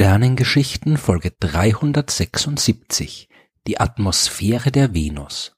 Sternengeschichten Folge 376 Die Atmosphäre der Venus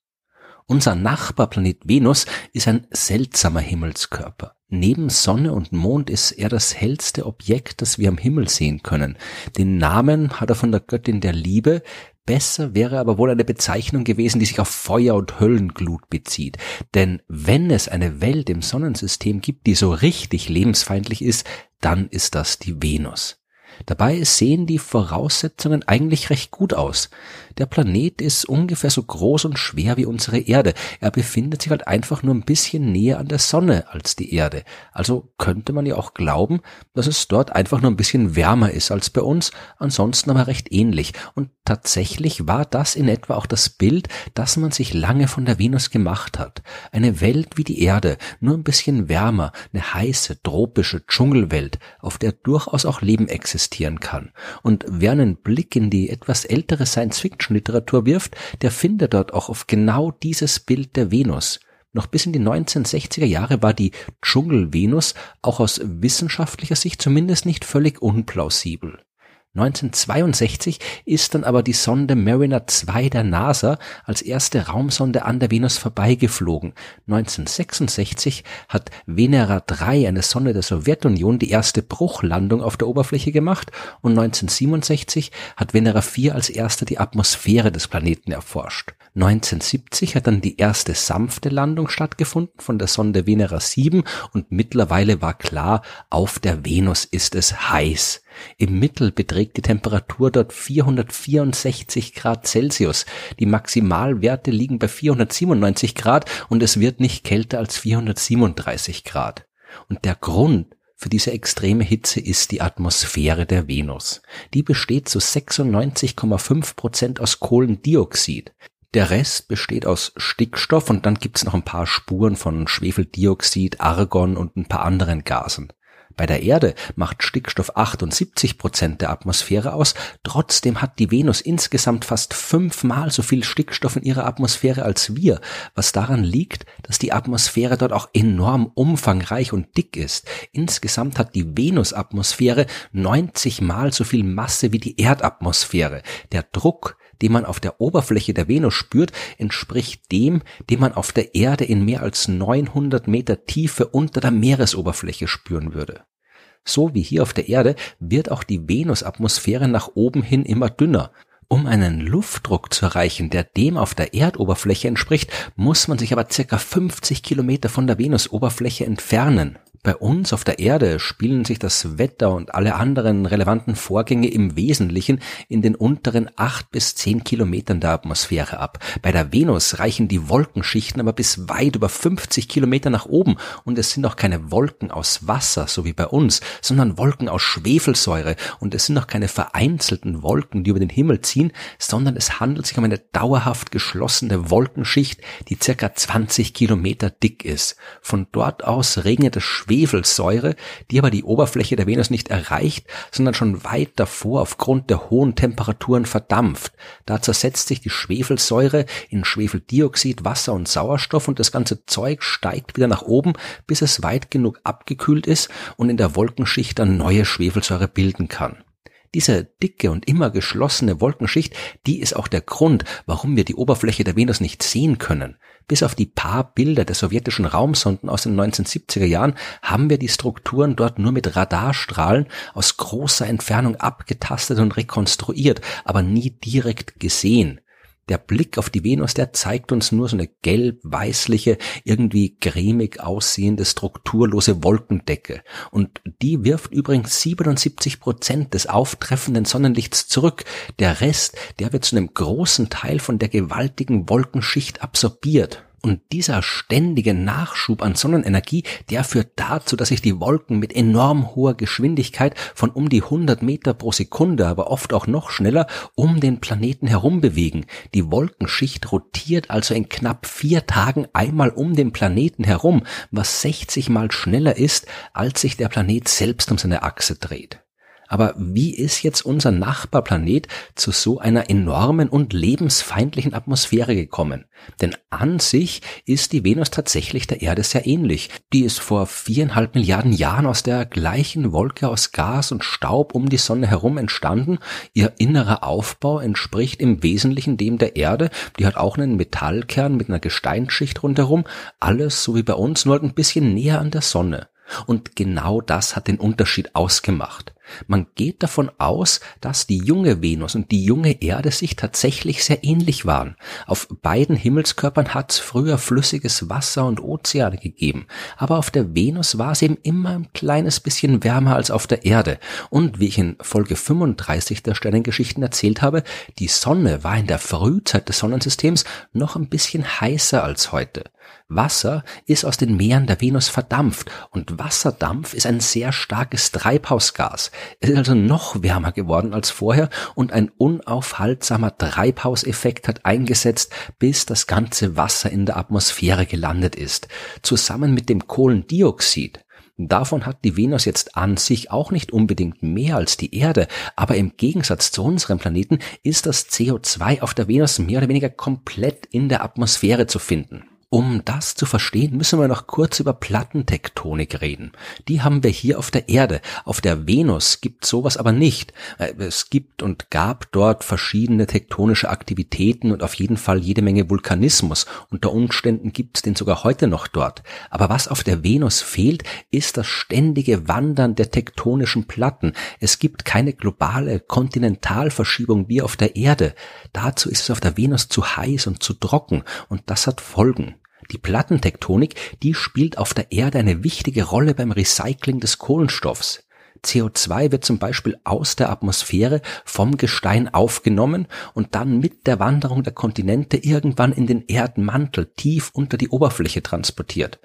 Unser Nachbarplanet Venus ist ein seltsamer Himmelskörper. Neben Sonne und Mond ist er das hellste Objekt, das wir am Himmel sehen können. Den Namen hat er von der Göttin der Liebe, Besser wäre aber wohl eine Bezeichnung gewesen, die sich auf Feuer und Höllenglut bezieht. Denn wenn es eine Welt im Sonnensystem gibt, die so richtig lebensfeindlich ist, dann ist das die Venus. Dabei sehen die Voraussetzungen eigentlich recht gut aus. Der Planet ist ungefähr so groß und schwer wie unsere Erde. Er befindet sich halt einfach nur ein bisschen näher an der Sonne als die Erde. Also könnte man ja auch glauben, dass es dort einfach nur ein bisschen wärmer ist als bei uns, ansonsten aber recht ähnlich. Und tatsächlich war das in etwa auch das Bild, das man sich lange von der Venus gemacht hat. Eine Welt wie die Erde, nur ein bisschen wärmer, eine heiße, tropische Dschungelwelt, auf der durchaus auch Leben existieren kann. Und wer einen Blick in die etwas ältere Science-Fiction Science-Fiction-Literatur wirft, der findet dort auch auf genau dieses Bild der Venus. Noch bis in die 1960er Jahre war die Dschungel-Venus auch aus wissenschaftlicher Sicht zumindest nicht völlig unplausibel. 1962 ist dann aber die Sonde Mariner 2 der NASA als erste Raumsonde an der Venus vorbeigeflogen. 1966 hat Venera 3, eine Sonde der Sowjetunion, die erste Bruchlandung auf der Oberfläche gemacht und 1967 hat Venera 4 als erste die Atmosphäre des Planeten erforscht. 1970 hat dann die erste sanfte Landung stattgefunden von der Sonde Venera 7 und mittlerweile war klar, auf der Venus ist es heiß. Im Mittel beträgt die Temperatur dort 464 Grad Celsius. Die Maximalwerte liegen bei 497 Grad und es wird nicht kälter als 437 Grad. Und der Grund für diese extreme Hitze ist die Atmosphäre der Venus. Die besteht zu 96,5 Prozent aus Kohlendioxid. Der Rest besteht aus Stickstoff und dann gibt's noch ein paar Spuren von Schwefeldioxid, Argon und ein paar anderen Gasen. Bei der Erde macht Stickstoff 78 Prozent der Atmosphäre aus. Trotzdem hat die Venus insgesamt fast fünfmal so viel Stickstoff in ihrer Atmosphäre als wir, was daran liegt, dass die Atmosphäre dort auch enorm umfangreich und dick ist. Insgesamt hat die Venusatmosphäre 90 mal so viel Masse wie die Erdatmosphäre. Der Druck, den man auf der Oberfläche der Venus spürt, entspricht dem, den man auf der Erde in mehr als 900 Meter Tiefe unter der Meeresoberfläche spüren würde. So wie hier auf der Erde wird auch die Venusatmosphäre nach oben hin immer dünner. Um einen Luftdruck zu erreichen, der dem auf der Erdoberfläche entspricht, muss man sich aber circa 50 Kilometer von der Venusoberfläche entfernen. Bei uns auf der Erde spielen sich das Wetter und alle anderen relevanten Vorgänge im Wesentlichen in den unteren acht bis zehn Kilometern der Atmosphäre ab. Bei der Venus reichen die Wolkenschichten aber bis weit über 50 Kilometer nach oben und es sind auch keine Wolken aus Wasser, so wie bei uns, sondern Wolken aus Schwefelsäure und es sind auch keine vereinzelten Wolken, die über den Himmel ziehen, sondern es handelt sich um eine dauerhaft geschlossene Wolkenschicht, die circa 20 Kilometer dick ist. Von dort aus regnet es Schwefelsäure, die aber die Oberfläche der Venus nicht erreicht, sondern schon weit davor aufgrund der hohen Temperaturen verdampft. Da zersetzt sich die Schwefelsäure in Schwefeldioxid, Wasser und Sauerstoff und das ganze Zeug steigt wieder nach oben, bis es weit genug abgekühlt ist und in der Wolkenschicht dann neue Schwefelsäure bilden kann. Diese dicke und immer geschlossene Wolkenschicht, die ist auch der Grund, warum wir die Oberfläche der Venus nicht sehen können. Bis auf die paar Bilder der sowjetischen Raumsonden aus den 1970er Jahren haben wir die Strukturen dort nur mit Radarstrahlen aus großer Entfernung abgetastet und rekonstruiert, aber nie direkt gesehen. Der Blick auf die Venus, der zeigt uns nur so eine gelb-weißliche, irgendwie cremig aussehende, strukturlose Wolkendecke. Und die wirft übrigens 77 Prozent des auftreffenden Sonnenlichts zurück. Der Rest, der wird zu einem großen Teil von der gewaltigen Wolkenschicht absorbiert. Und dieser ständige Nachschub an Sonnenenergie, der führt dazu, dass sich die Wolken mit enorm hoher Geschwindigkeit von um die 100 Meter pro Sekunde, aber oft auch noch schneller, um den Planeten herum bewegen. Die Wolkenschicht rotiert also in knapp vier Tagen einmal um den Planeten herum, was 60 mal schneller ist, als sich der Planet selbst um seine Achse dreht. Aber wie ist jetzt unser Nachbarplanet zu so einer enormen und lebensfeindlichen Atmosphäre gekommen? Denn an sich ist die Venus tatsächlich der Erde sehr ähnlich. Die ist vor viereinhalb Milliarden Jahren aus der gleichen Wolke aus Gas und Staub um die Sonne herum entstanden. Ihr innerer Aufbau entspricht im Wesentlichen dem der Erde. Die hat auch einen Metallkern mit einer Gesteinsschicht rundherum. Alles so wie bei uns, nur halt ein bisschen näher an der Sonne. Und genau das hat den Unterschied ausgemacht. Man geht davon aus, dass die junge Venus und die junge Erde sich tatsächlich sehr ähnlich waren. Auf beiden Himmelskörpern hat es früher flüssiges Wasser und Ozeane gegeben, aber auf der Venus war es eben immer ein kleines bisschen wärmer als auf der Erde. Und wie ich in Folge 35 der Sternengeschichten erzählt habe, die Sonne war in der Frühzeit des Sonnensystems noch ein bisschen heißer als heute. Wasser ist aus den Meeren der Venus verdampft und Wasserdampf ist ein sehr starkes Treibhausgas. Es ist also noch wärmer geworden als vorher und ein unaufhaltsamer Treibhauseffekt hat eingesetzt, bis das ganze Wasser in der Atmosphäre gelandet ist. Zusammen mit dem Kohlendioxid Davon hat die Venus jetzt an sich auch nicht unbedingt mehr als die Erde, aber im Gegensatz zu unserem Planeten ist das CO2 auf der Venus mehr oder weniger komplett in der Atmosphäre zu finden. Um das zu verstehen, müssen wir noch kurz über Plattentektonik reden. Die haben wir hier auf der Erde. Auf der Venus gibt sowas aber nicht. Äh, es gibt und gab dort verschiedene tektonische Aktivitäten und auf jeden Fall jede Menge Vulkanismus. Unter Umständen gibt es den sogar heute noch dort. Aber was auf der Venus fehlt, ist das ständige Wandern der tektonischen Platten. Es gibt keine globale Kontinentalverschiebung wie auf der Erde. Dazu ist es auf der Venus zu heiß und zu trocken und das hat Folgen. Die Plattentektonik, die spielt auf der Erde eine wichtige Rolle beim Recycling des Kohlenstoffs. CO2 wird zum Beispiel aus der Atmosphäre vom Gestein aufgenommen und dann mit der Wanderung der Kontinente irgendwann in den Erdmantel tief unter die Oberfläche transportiert.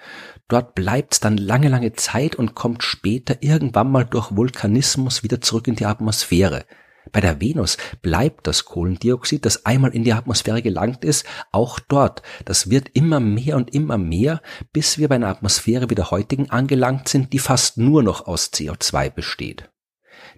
Dort bleibt's dann lange, lange Zeit und kommt später irgendwann mal durch Vulkanismus wieder zurück in die Atmosphäre. Bei der Venus bleibt das Kohlendioxid, das einmal in die Atmosphäre gelangt ist, auch dort. Das wird immer mehr und immer mehr, bis wir bei einer Atmosphäre wie der heutigen angelangt sind, die fast nur noch aus CO2 besteht.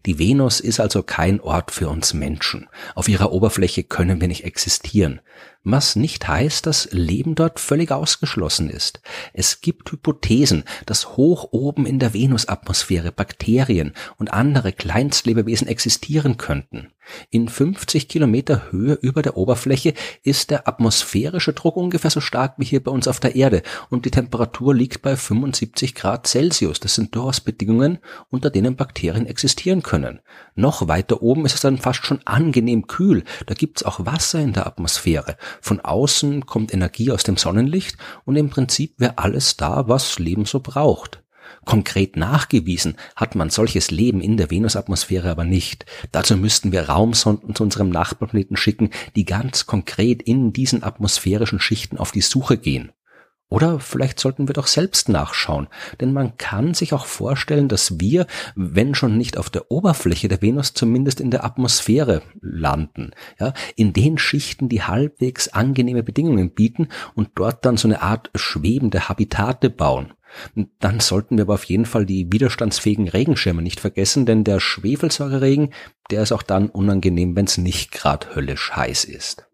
Die Venus ist also kein Ort für uns Menschen. Auf ihrer Oberfläche können wir nicht existieren was nicht heißt, dass Leben dort völlig ausgeschlossen ist. Es gibt Hypothesen, dass hoch oben in der Venusatmosphäre Bakterien und andere Kleinstlebewesen existieren könnten. In 50 Kilometer Höhe über der Oberfläche ist der atmosphärische Druck ungefähr so stark wie hier bei uns auf der Erde und die Temperatur liegt bei 75 Grad Celsius. Das sind durchaus Bedingungen, unter denen Bakterien existieren können. Noch weiter oben ist es dann fast schon angenehm kühl. Da gibt's auch Wasser in der Atmosphäre. Von außen kommt Energie aus dem Sonnenlicht und im Prinzip wäre alles da, was Leben so braucht. Konkret nachgewiesen hat man solches Leben in der Venusatmosphäre aber nicht. Dazu müssten wir Raumsonden zu unserem Nachbarplaneten schicken, die ganz konkret in diesen atmosphärischen Schichten auf die Suche gehen. Oder vielleicht sollten wir doch selbst nachschauen, denn man kann sich auch vorstellen, dass wir, wenn schon nicht auf der Oberfläche der Venus, zumindest in der Atmosphäre landen, ja, in den Schichten, die halbwegs angenehme Bedingungen bieten und dort dann so eine Art schwebende Habitate bauen. Dann sollten wir aber auf jeden Fall die widerstandsfähigen Regenschirme nicht vergessen, denn der Schwefelsäureregen, der ist auch dann unangenehm, wenn es nicht gerade höllisch heiß ist.